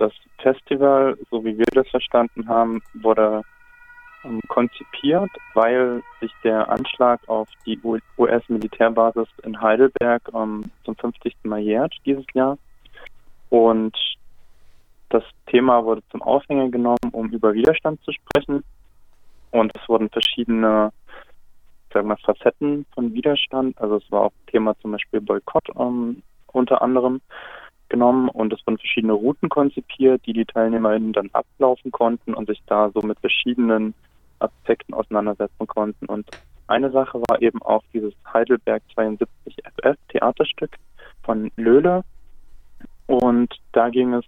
das Festival, so wie wir das verstanden haben, wurde ähm, konzipiert, weil sich der Anschlag auf die US-Militärbasis in Heidelberg ähm, zum 50. Mal jährt dieses Jahr. Und das Thema wurde zum Aufhänger genommen, um über Widerstand zu sprechen. Und es wurden verschiedene sagen wir, Facetten von Widerstand. Also es war auch Thema zum Beispiel Boykott ähm, unter anderem genommen und es wurden verschiedene Routen konzipiert, die die TeilnehmerInnen dann ablaufen konnten und sich da so mit verschiedenen Aspekten auseinandersetzen konnten. Und eine Sache war eben auch dieses Heidelberg 72 FF Theaterstück von Löhle. Und da ging es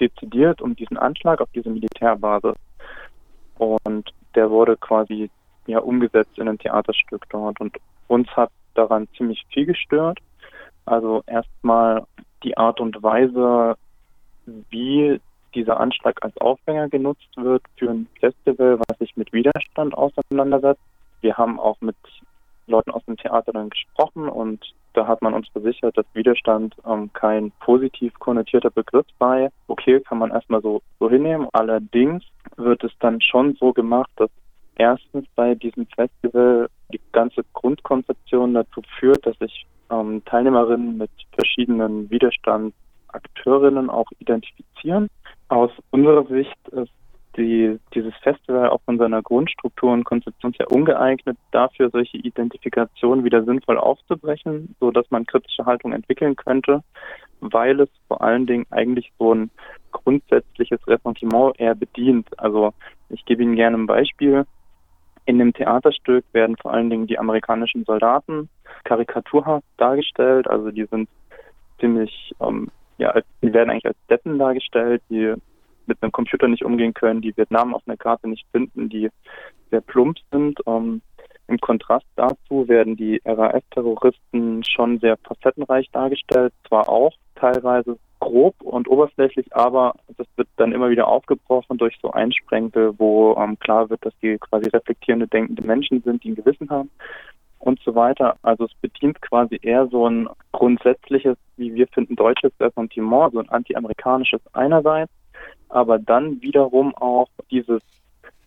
dezidiert um diesen Anschlag auf diese Militärbasis. Und der wurde quasi ja umgesetzt in ein Theaterstück dort. Und uns hat daran ziemlich viel gestört. Also erstmal die Art und Weise, wie dieser Anschlag als Aufhänger genutzt wird für ein Festival, was sich mit Widerstand auseinandersetzt. Wir haben auch mit Leuten aus dem Theater dann gesprochen und da hat man uns versichert, dass Widerstand ähm, kein positiv konnotierter Begriff sei. Okay, kann man erstmal so, so hinnehmen. Allerdings wird es dann schon so gemacht, dass erstens bei diesem Festival die ganze Grundkonzeption dazu führt, dass sich ähm, Teilnehmerinnen mit verschiedenen Widerstandsakteurinnen auch identifizieren. Aus unserer Sicht ist die, dieses Festival auch von seiner Grundstruktur und Konzeption sehr ungeeignet dafür, solche Identifikationen wieder sinnvoll aufzubrechen, so dass man kritische Haltung entwickeln könnte, weil es vor allen Dingen eigentlich so ein grundsätzliches Ressentiment eher bedient. Also ich gebe Ihnen gerne ein Beispiel. In dem Theaterstück werden vor allen Dingen die amerikanischen Soldaten karikaturhaft dargestellt. Also die sind ziemlich, ähm, ja, die werden eigentlich als Deppen dargestellt, die mit einem Computer nicht umgehen können, die Vietnam auf einer Karte nicht finden, die sehr plump sind. Ähm, Im Kontrast dazu werden die RAF-Terroristen schon sehr facettenreich dargestellt, zwar auch teilweise grob und oberflächlich, aber das wird dann immer wieder aufgebrochen durch so Einsprengte, wo ähm, klar wird, dass die quasi reflektierende, denkende Menschen sind, die ein Gewissen haben und so weiter. Also es bedient quasi eher so ein grundsätzliches, wie wir finden, deutsches Ressentiment, so ein anti-amerikanisches einerseits, aber dann wiederum auch dieses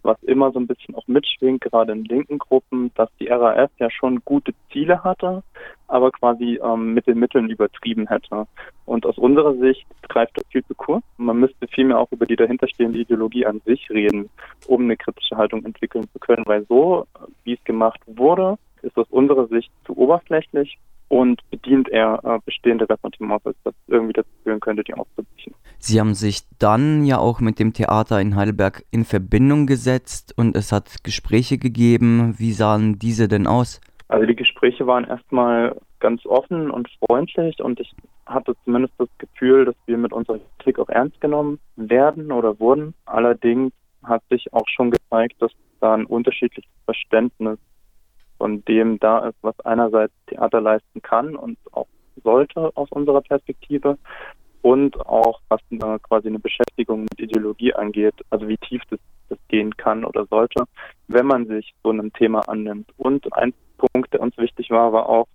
was immer so ein bisschen auch mitschwingt, gerade in linken Gruppen, dass die RAF ja schon gute Ziele hatte, aber quasi ähm, mit den Mitteln übertrieben hätte. Und aus unserer Sicht greift das viel zu kurz. Man müsste vielmehr auch über die dahinterstehende Ideologie an sich reden, um eine kritische Haltung entwickeln zu können, weil so, wie es gemacht wurde, ist aus unserer Sicht zu oberflächlich und bedient eher äh, bestehende Ressentiments, als das irgendwie dazu führen könnte, die aufzubrechen. Sie haben sich dann ja auch mit dem Theater in Heidelberg in Verbindung gesetzt und es hat Gespräche gegeben. Wie sahen diese denn aus? Also die Gespräche waren erstmal ganz offen und freundlich und ich hatte zumindest das Gefühl, dass wir mit unserer Kritik auch ernst genommen werden oder wurden. Allerdings hat sich auch schon gezeigt, dass da ein unterschiedliches Verständnis von dem da ist, was einerseits Theater leisten kann und auch sollte aus unserer Perspektive und auch was eine, quasi eine Beschäftigung mit Ideologie angeht, also wie tief das, das gehen kann oder sollte, wenn man sich so einem Thema annimmt. Und ein Punkt, der uns wichtig war, war auch,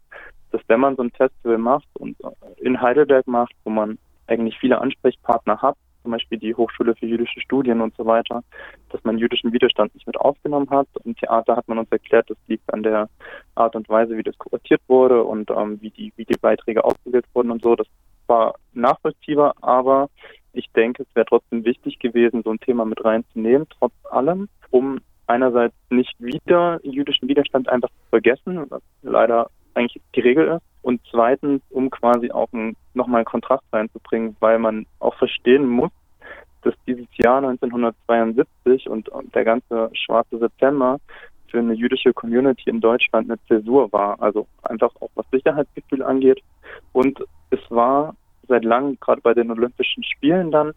dass wenn man so ein Festival macht und in Heidelberg macht, wo man eigentlich viele Ansprechpartner hat, zum Beispiel die Hochschule für jüdische Studien und so weiter, dass man jüdischen Widerstand nicht mit aufgenommen hat. Im Theater hat man uns erklärt, das liegt an der Art und Weise, wie das kuratiert wurde und ähm, wie die wie die Beiträge ausgewählt wurden und so. Das war nachvollziehbar, aber ich denke, es wäre trotzdem wichtig gewesen, so ein Thema mit reinzunehmen, trotz allem, um einerseits nicht wieder jüdischen Widerstand einfach zu vergessen, was leider eigentlich die Regel ist, und zweitens, um quasi auch ein, nochmal einen Kontrast reinzubringen, weil man auch verstehen muss, dass dieses Jahr 1972 und, und der ganze schwarze September für eine jüdische Community in Deutschland eine Zäsur war. Also einfach auch was Sicherheitsgefühl angeht. Und es war seit langem, gerade bei den Olympischen Spielen dann,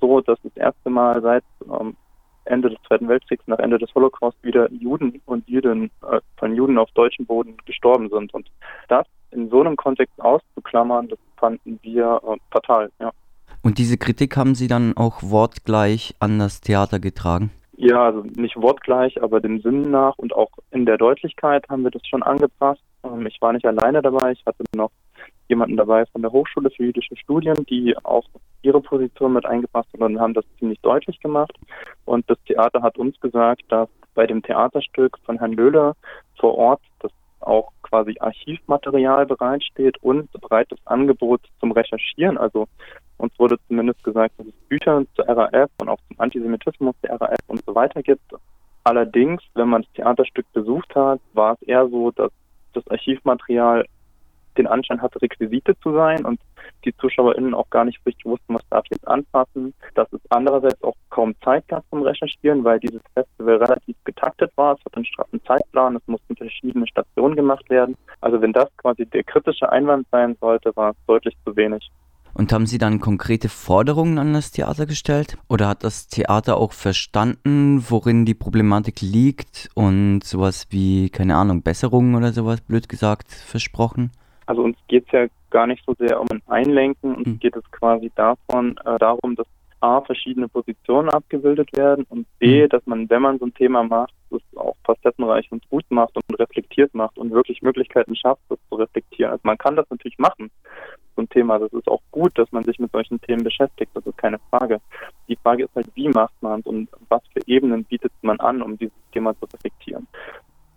so, dass das erste Mal seit ähm, Ende des Zweiten Weltkriegs, nach Ende des Holocaust wieder Juden und Juden äh, von Juden auf deutschem Boden gestorben sind. Und das in so einem Kontext auszuklammern, das fanden wir äh, fatal, ja. Und diese Kritik haben Sie dann auch wortgleich an das Theater getragen? Ja, also nicht wortgleich, aber dem Sinn nach und auch in der Deutlichkeit haben wir das schon angepasst. Ähm, ich war nicht alleine dabei, ich hatte noch jemanden dabei von der Hochschule für jüdische Studien, die auch ihre Position mit eingebracht haben und haben das ziemlich deutlich gemacht. Und das Theater hat uns gesagt, dass bei dem Theaterstück von Herrn Löhler vor Ort das auch quasi Archivmaterial bereitsteht und breites Angebot zum Recherchieren. Also uns wurde zumindest gesagt, dass es Bücher zur RAF und auch zum Antisemitismus der RAF und so weiter gibt. Allerdings, wenn man das Theaterstück besucht hat, war es eher so, dass das Archivmaterial den Anschein hatte, Requisite zu sein und die ZuschauerInnen auch gar nicht richtig wussten, was darf ich jetzt anfassen. Dass es andererseits auch kaum Zeit gab zum Recherchieren, weil dieses Festival relativ getaktet war. Es hat einen straffen Zeitplan, es mussten verschiedene Stationen gemacht werden. Also wenn das quasi der kritische Einwand sein sollte, war es deutlich zu wenig. Und haben Sie dann konkrete Forderungen an das Theater gestellt? Oder hat das Theater auch verstanden, worin die Problematik liegt und sowas wie, keine Ahnung, Besserungen oder sowas, blöd gesagt, versprochen? Also uns geht es ja gar nicht so sehr um ein Einlenken, uns mhm. geht es quasi davon, äh, darum, dass A, verschiedene Positionen abgebildet werden und B, mhm. dass man, wenn man so ein Thema macht, es auch facettenreich und gut macht und reflektiert macht und wirklich Möglichkeiten schafft, das zu reflektieren. Also man kann das natürlich machen, so ein Thema. Das ist auch gut, dass man sich mit solchen Themen beschäftigt, das ist keine Frage. Die Frage ist halt, wie macht man es und was für Ebenen bietet man an, um dieses Thema zu reflektieren.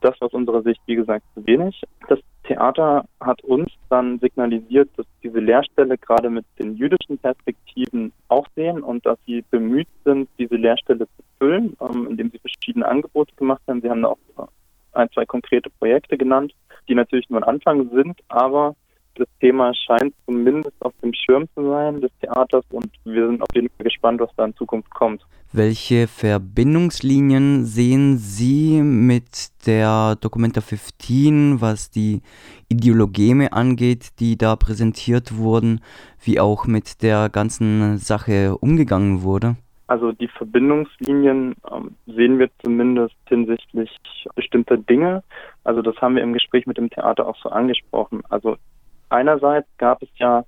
Das aus unserer Sicht, wie gesagt, zu wenig. Das Theater hat uns dann signalisiert, dass diese Lehrstelle gerade mit den jüdischen Perspektiven auch sehen und dass sie bemüht sind, diese Lehrstelle zu füllen, ähm, indem sie verschiedene Angebote gemacht haben. Sie haben da auch ein, zwei konkrete Projekte genannt, die natürlich nur ein Anfang sind, aber das Thema scheint zumindest auf dem Schirm zu sein des Theaters und wir sind auf jeden Fall gespannt, was da in Zukunft kommt. Welche Verbindungslinien sehen Sie mit der Documenta 15, was die Ideologeme angeht, die da präsentiert wurden, wie auch mit der ganzen Sache umgegangen wurde? Also die Verbindungslinien ähm, sehen wir zumindest hinsichtlich bestimmter Dinge. Also das haben wir im Gespräch mit dem Theater auch so angesprochen. Also einerseits gab es ja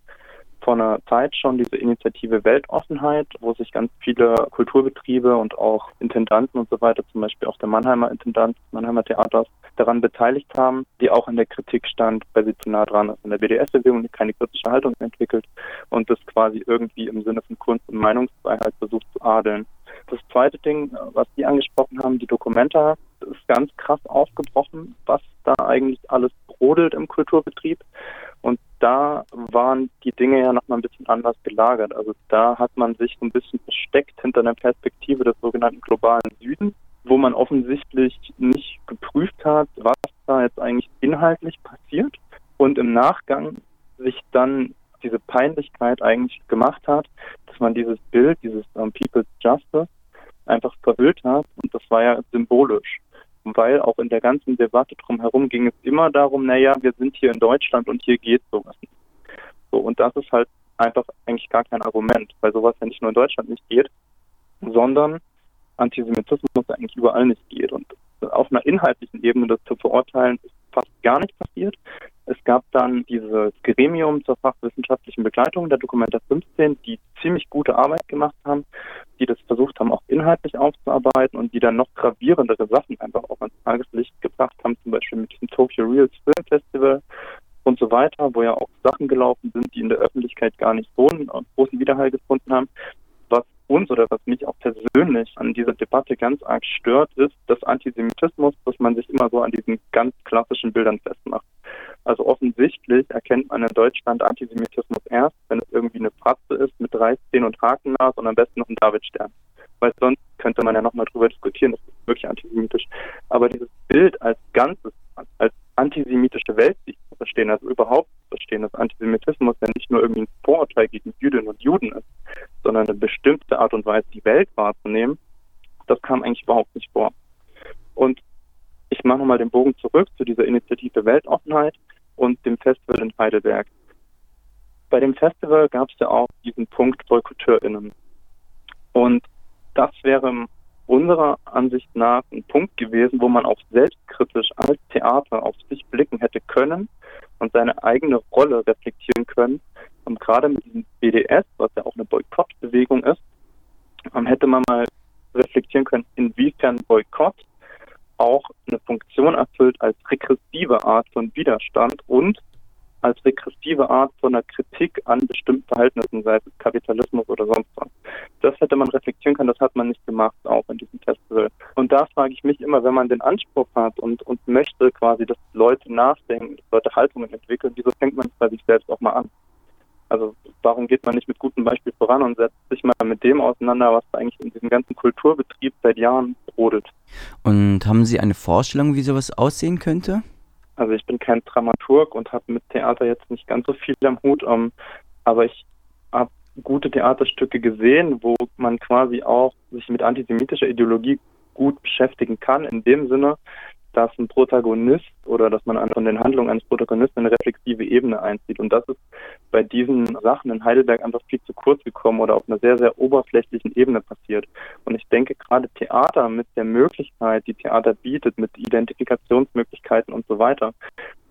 vor einer Zeit schon diese Initiative Weltoffenheit, wo sich ganz viele Kulturbetriebe und auch Intendanten und so weiter, zum Beispiel auch der Mannheimer Intendant des Mannheimer Theaters, daran beteiligt haben, die auch in der Kritik stand, weil sie zu nah dran ist. In der BDS-Bewegung keine kritische Haltung entwickelt und das quasi irgendwie im Sinne von Kunst- und Meinungsfreiheit versucht zu adeln. Das zweite Ding, was Sie angesprochen haben, die Dokumenta, ist ganz krass aufgebrochen, was da eigentlich alles brodelt im Kulturbetrieb. Und da waren die Dinge ja nochmal ein bisschen anders gelagert. Also da hat man sich ein bisschen versteckt hinter einer Perspektive des sogenannten globalen Südens, wo man offensichtlich nicht geprüft hat, was da jetzt eigentlich inhaltlich passiert und im Nachgang sich dann diese Peinlichkeit eigentlich gemacht hat, dass man dieses Bild, dieses um, ähm, People's Justice einfach verhüllt hat und das war ja symbolisch weil auch in der ganzen Debatte drumherum ging es immer darum, naja, wir sind hier in Deutschland und hier geht sowas nicht. So, und das ist halt einfach eigentlich gar kein Argument, weil sowas ja nicht nur in Deutschland nicht geht, sondern Antisemitismus eigentlich überall nicht geht. Und auf einer inhaltlichen Ebene das zu verurteilen, ist fast gar nicht passiert. Es gab dann dieses Gremium zur fachwissenschaftlichen Begleitung der Dokumenta 15, die ziemlich gute Arbeit gemacht haben, die das versucht haben, auch inhaltlich aufzuarbeiten und die dann noch gravierendere Sachen einfach auch ans Tageslicht gebracht haben, zum Beispiel mit dem Tokyo Reels Film Festival und so weiter, wo ja auch Sachen gelaufen sind, die in der Öffentlichkeit gar nicht so einen großen Widerhall gefunden haben uns oder was mich auch persönlich an dieser Debatte ganz arg stört, ist das Antisemitismus, dass man sich immer so an diesen ganz klassischen Bildern festmacht. Also offensichtlich erkennt man in Deutschland Antisemitismus erst, wenn es irgendwie eine Fratze ist mit drei Zehen und Hakennase und am besten noch ein Davidstern. Weil sonst könnte man ja nochmal drüber diskutieren, das ist wirklich antisemitisch. Aber dieses Bild als Ganzes, als antisemitische Weltsicht zu verstehen, also überhaupt verstehen, dass Antisemitismus ja nicht nur irgendwie ein Vorurteil gegen Jüdinnen und Juden ist, sondern eine bestimmte Art und Weise, die Welt wahrzunehmen, das kam eigentlich überhaupt nicht vor. Und ich mache nochmal den Bogen zurück zu dieser Initiative Weltoffenheit und dem Festival in Heidelberg. Bei dem Festival gab es ja auch diesen Punkt BoykotteurInnen. Und das wäre unserer Ansicht nach ein Punkt gewesen, wo man auch selbstkritisch als Theater auf sich blicken hätte können und seine eigene Rolle reflektieren können. Und gerade mit diesem BDS, was ja auch eine Boykottbewegung ist, hätte man mal reflektieren können, inwiefern Boykott auch eine Funktion erfüllt als regressive Art von Widerstand und als regressive Art von einer Kritik an bestimmten Verhältnissen, sei es Kapitalismus oder sonst was. Das hätte man reflektieren können, das hat man nicht gemacht, auch in diesem Festival. Und da frage ich mich immer, wenn man den Anspruch hat und, und möchte quasi, dass Leute nachdenken, dass Leute Haltungen entwickeln, wieso fängt man es bei sich selbst auch mal an? Also warum geht man nicht mit gutem Beispiel voran und setzt sich mal mit dem auseinander, was eigentlich in diesem ganzen Kulturbetrieb seit Jahren brodelt? Und haben Sie eine Vorstellung, wie sowas aussehen könnte? Also ich bin kein Dramaturg und habe mit Theater jetzt nicht ganz so viel am Hut, um, ähm, aber ich habe gute Theaterstücke gesehen, wo man quasi auch sich mit antisemitischer Ideologie gut beschäftigen kann, in dem Sinne, dass ein Protagonist oder dass man von den Handlungen eines Protagonisten eine reflexive Ebene einzieht. Und das ist bei diesen Sachen in Heidelberg einfach viel zu kurz gekommen oder auf einer sehr, sehr oberflächlichen Ebene passiert. Und ich denke, gerade Theater mit der Möglichkeit, die Theater bietet, mit Identifikationsmöglichkeiten und so weiter,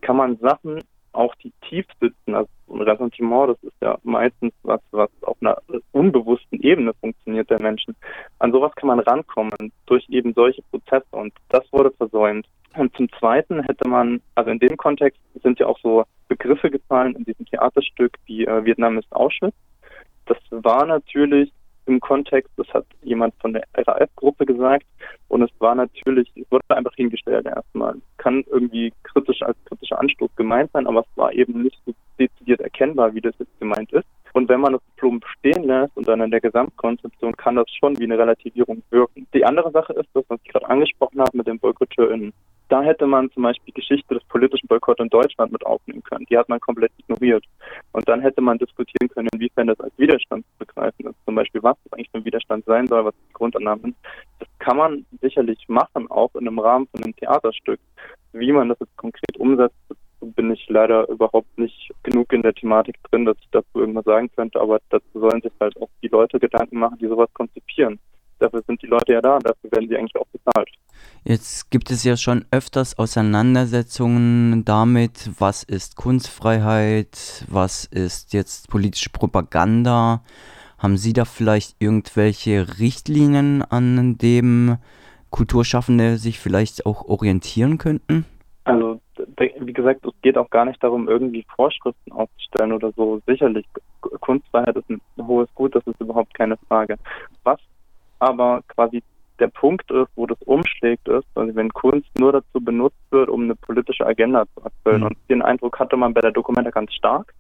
kann man Sachen auch die tief sitzen, also ein Ressentiment, das ist ja meistens was, was auf einer unbewussten Ebene funktioniert der Menschen. An sowas kann man rankommen durch eben solche Prozesse und das wurde versäumt. Und zum Zweiten hätte man, also in dem Kontext sind ja auch so Begriffe gefallen in diesem Theaterstück wie äh, Vietnam ist Auschwitz. Das war natürlich im Kontext, das hat jemand von der RAF-Gruppe gesagt, und es war natürlich, es wurde einfach hingestellt erstmal. Kann irgendwie kritisch als kritischer Anstoß gemeint sein, aber es war eben nicht so dezidiert erkennbar, wie das jetzt gemeint ist. Und wenn man das plump stehen lässt und dann in der Gesamtkonzeption, kann das schon wie eine Relativierung wirken. Die andere Sache ist, das, was ich gerade angesprochen habe mit den BoykottierInnen. Da hätte man zum Beispiel die Geschichte des politischen Boykotts in Deutschland mit aufnehmen können. Die hat man komplett ignoriert. Und dann hätte man diskutieren können, inwiefern das als Widerstand zu begreifen ist. Zum Beispiel, was eigentlich für ein Widerstand sein soll, was die Grundannahmen sind. Das kann man sicherlich machen, auch in einem Rahmen von einem Theaterstück. Wie man das jetzt konkret umsetzt, bin ich leider überhaupt nicht genug in der Thematik drin, dass ich dazu irgendwas sagen könnte, aber dazu sollen sich halt auch die Leute Gedanken machen, die sowas konzipieren. Dafür sind die Leute ja da, dafür werden sie eigentlich auch bezahlt. Jetzt gibt es ja schon öfters Auseinandersetzungen damit, was ist Kunstfreiheit, was ist jetzt politische Propaganda. Haben Sie da vielleicht irgendwelche Richtlinien, an dem Kulturschaffende sich vielleicht auch orientieren könnten? Also, wie gesagt, es geht auch gar nicht darum, irgendwie Vorschriften aufzustellen oder so. Sicherlich, Kunstfreiheit ist ein hohes Gut, das ist überhaupt keine Frage. Was aber quasi der Punkt ist, wo das umschlägt, ist, also wenn Kunst nur dazu benutzt wird, um eine politische Agenda zu erfüllen. Mhm. Und den Eindruck hatte man bei der Dokumenta ganz stark,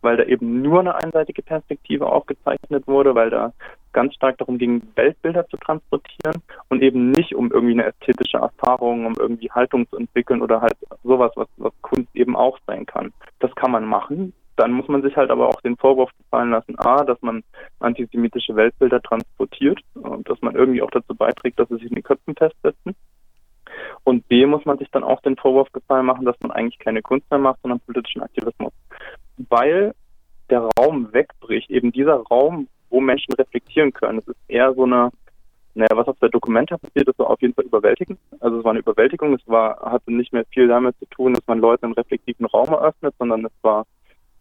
weil da eben nur eine einseitige Perspektive aufgezeichnet wurde, weil da ganz stark darum ging, Weltbilder zu transportieren und eben nicht um irgendwie eine ästhetische Erfahrung, um irgendwie Haltung zu entwickeln oder halt sowas, was, was Kunst eben auch sein kann. Das kann man machen, dann muss man sich halt aber auch den Vorwurf gefallen lassen, a, dass man antisemitische Weltbilder transportiert und dass man irgendwie auch dazu beiträgt, dass sie sich in den Köpfen festsetzen. Und b, muss man sich dann auch den Vorwurf gefallen machen, dass man eigentlich keine Kunst mehr macht, sondern politischen Aktivismus. Weil der Raum wegbricht, eben dieser Raum, wo Menschen reflektieren können. Es ist eher so eine, naja, was auf der Dokumenta passiert ist, war auf jeden Fall überwältigend. Also es war eine Überwältigung, es war, hatte nicht mehr viel damit zu tun, dass man Leuten einen reflektiven Raum eröffnet, sondern es war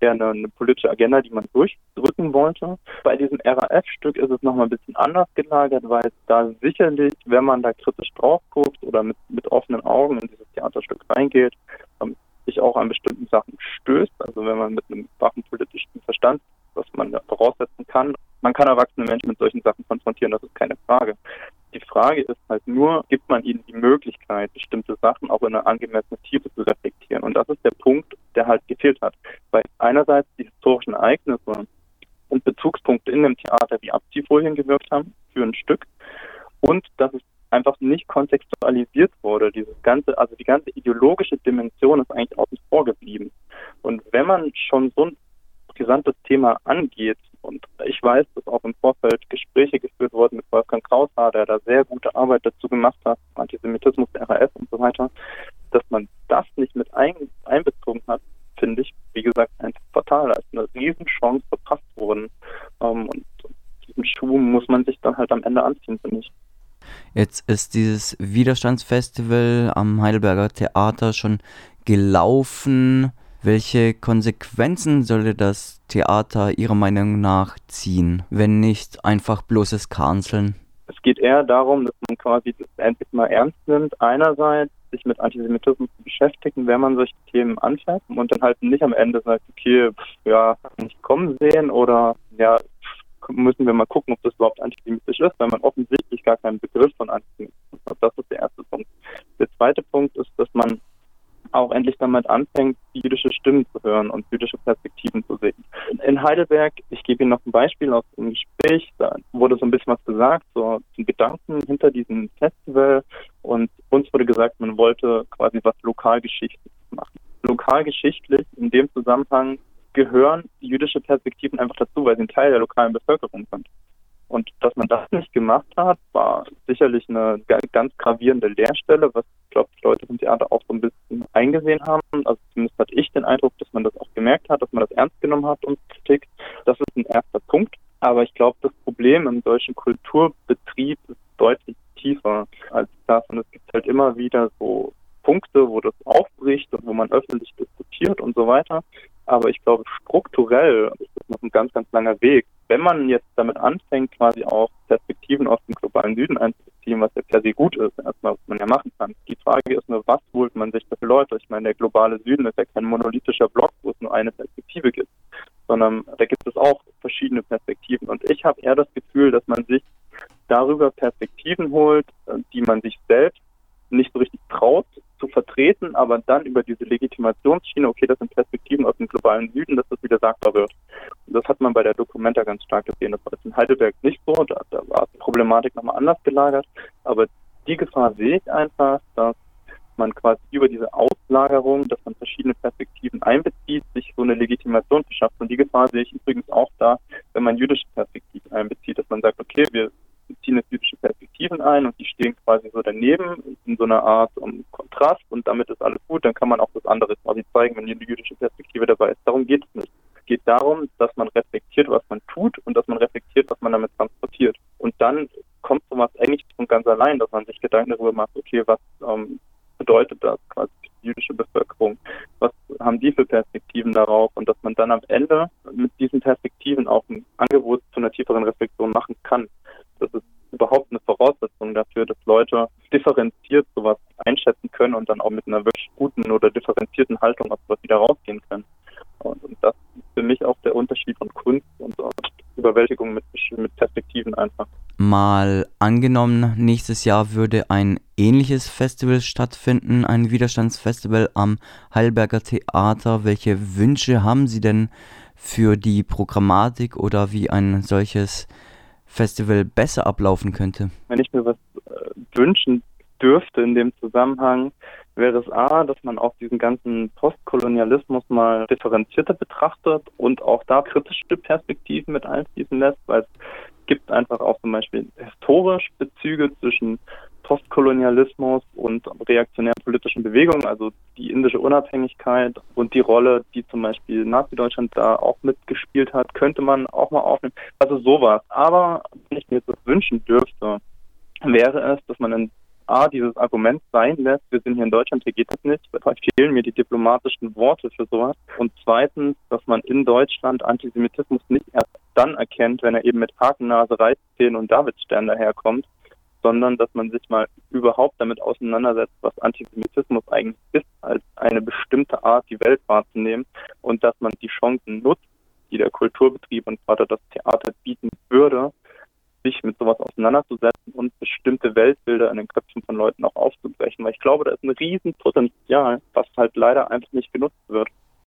eher eine, eine, politische Agenda, die man durchdrücken wollte. Bei diesem RAF-Stück ist es nochmal ein bisschen anders gelagert, weil es da sicherlich, wenn man da kritisch drauf guckt oder mit, mit offenen Augen in dieses Theaterstück reingeht, ähm, sich auch an bestimmten Sachen stößt. Also wenn man mit einem wachen politischen Verstand, was man voraussetzen kann, man kann erwachsene Menschen mit solchen Sachen konfrontieren, das ist keine Frage. Die Frage ist halt nur, gibt man ihnen die Möglichkeit, bestimmte Sachen auch in einer angemessenen Tiefe zu reflektieren? Und das ist der Punkt, der halt gefehlt hat. Weil einerseits die historischen Ereignisse und Bezugspunkte in dem Theater wie Abziehfolien gewirkt haben für ein Stück und dass es einfach nicht kontextualisiert wurde. Dieses ganze, also die ganze ideologische Dimension ist eigentlich außen vor geblieben. Und wenn man schon so ein brisantes Thema angeht, und ich weiß, dass auch im Vorfeld Gespräche geführt wurden mit Wolfgang Kraushaar, der da sehr gute Arbeit dazu gemacht hat, Antisemitismus der RAF und so weiter, dass man das nicht mit ein, einbezogen hat, finde ich, wie gesagt, einfach fatal. Als eine Riesenchance verpasst worden. Ähm, und diesen Schuh muss man sich dann halt am Ende anziehen, finde ich. Jetzt ist dieses Widerstandsfestival am Heidelberger Theater schon gelaufen. Welche Konsequenzen sollte das Theater Ihrer Meinung nach ziehen, wenn nicht einfach bloßes Canceln? Es geht eher darum, dass man quasi das endlich mal ernst nimmt. Einerseits sich mit Antisemitismus zu beschäftigen, wenn man solche Themen anfängt und dann halt nicht am Ende sagt, okay, ja, nicht kommen sehen oder ja, müssen wir mal gucken, ob das überhaupt antisemitisch ist, weil man offensichtlich gar keinen Begriff von Antisemitismus hat. Das ist der erste Punkt. Der zweite Punkt ist, dass man auch endlich damit anfängt, jüdische Stimmen zu hören und jüdische Perspektiven zu sehen. In Heidelberg, ich gebe Ihnen noch ein Beispiel aus dem Gespräch, da wurde so ein bisschen was gesagt, so zum Gedanken hinter diesem Festival und uns wurde gesagt, man wollte quasi was lokalgeschichtliches machen. Lokalgeschichtlich in dem Zusammenhang gehören jüdische Perspektiven einfach dazu, weil sie ein Teil der lokalen Bevölkerung sind. Und dass man das nicht gemacht hat, war sicherlich eine ganz gravierende Leerstelle, was ich glaube, die Leute vom Theater auch so ein bisschen eingesehen haben. Also zumindest hatte ich den Eindruck, dass man das auch gemerkt hat, dass man das ernst genommen hat und Kritik. Das ist ein erster Punkt. Aber ich glaube, das Problem im deutschen Kulturbetrieb ist deutlich tiefer als das. Und es gibt halt immer wieder so Punkte, wo das aufbricht und wo man öffentlich diskutiert und so weiter. Aber ich glaube, strukturell ist das noch ein ganz, ganz langer Weg. Wenn man jetzt damit anfängt, quasi auch Perspektiven aus dem globalen Süden einzubeziehen, was ja per se gut ist, erstmal, was man ja machen kann. Die Frage ist nur, was holt man sich dafür Leute? Ich meine, der globale Süden ist ja kein monolithischer Block, wo es nur eine Perspektive gibt, sondern da gibt es auch verschiedene Perspektiven. Und ich habe eher das Gefühl, dass man sich darüber Perspektiven holt, die man sich selbst nicht so richtig traut zu vertreten, aber dann über diese Legitimationsschiene, okay, das sind Perspektiven aus dem globalen Süden, dass das wieder sagbar wird. Das hat man bei der Dokumenta ganz stark gesehen. Das war jetzt in Heidelberg nicht so, da, da war die Problematik nochmal anders gelagert, aber die Gefahr sehe ich einfach, dass man quasi über diese Auslagerung, dass man verschiedene Perspektiven einbezieht, sich so eine Legitimation verschafft. Und die Gefahr sehe ich übrigens auch da, wenn man jüdische Perspektiven einbezieht, dass man sagt, okay, wir beziehen jetzt jüdische Perspektiven ein und die stehen quasi so daneben in so einer Art um, Kontrast und damit ist alles gut, dann kann man auch das andere quasi zeigen, wenn eine jüdische Perspektive dabei ist. Darum geht es nicht. Es geht darum, dass man reflektiert, was man tut und dass man reflektiert, was man damit transportiert. Und dann kommt sowas eigentlich von ganz allein, dass man sich Gedanken darüber macht, okay, was ähm, bedeutet das quasi für die jüdische Bevölkerung? Was haben die für Perspektiven darauf? Und dass man dann am Ende mit diesen Perspektiven auch ein Angebot zu einer tieferen Reflexion machen kann. Das ist überhaupt eine Voraussetzung dafür, dass Leute differenziert sowas einschätzen können und dann auch mit einer wirklich guten oder differenzierten Haltung aus sowas wieder rausgehen können. Und, und das ist für mich auch der Unterschied von Kunst und Überwältigung mit, mit Perspektiven einfach. Mal angenommen, nächstes Jahr würde ein ähnliches Festival stattfinden, ein Widerstandsfestival am Heidelberger Theater. Welche Wünsche haben Sie denn für die Programmatik oder wie ein solches Festival besser ablaufen könnte? Wenn ich mir was äh, wünschen dürfte in dem Zusammenhang, wäre es A, dass man auch diesen ganzen Postkolonialismus mal differenzierter betrachtet und auch da kritische Perspektiven mit einfließen lässt, weil es gibt einfach auch zum Beispiel historisch Bezüge zwischen Postkolonialismus und reaktionären politischen Bewegungen, also die indische Unabhängigkeit und die Rolle, die zum Beispiel Nazi-Deutschland da auch mitgespielt hat, könnte man auch mal aufnehmen. Also sowas. Aber wenn ich mir jetzt das wünschen dürfte, wäre es, dass man in A, dieses Argument sein lässt, wir sind hier in Deutschland, hier geht das nicht, da fehlen mir die diplomatischen Worte für sowas. Und zweitens, dass man in Deutschland Antisemitismus nicht erst dann erkennt, wenn er eben mit Hakennase, Reißzähnen und Davidstern daherkommt, sondern dass man sich mal überhaupt damit auseinandersetzt, was Antisemitismus eigentlich ist, als eine bestimmte Art, die Welt wahrzunehmen und dass man die Chancen nutzt, die der Kulturbetrieb und gerade das Theater bieten würde, sich mit sowas auseinanderzusetzen und bestimmte Weltbilder in den Köpfen von Leuten auch aufzubrechen. Weil ich glaube, da ist ein Riesenpotenzial, was halt leider einfach nicht genutzt wird.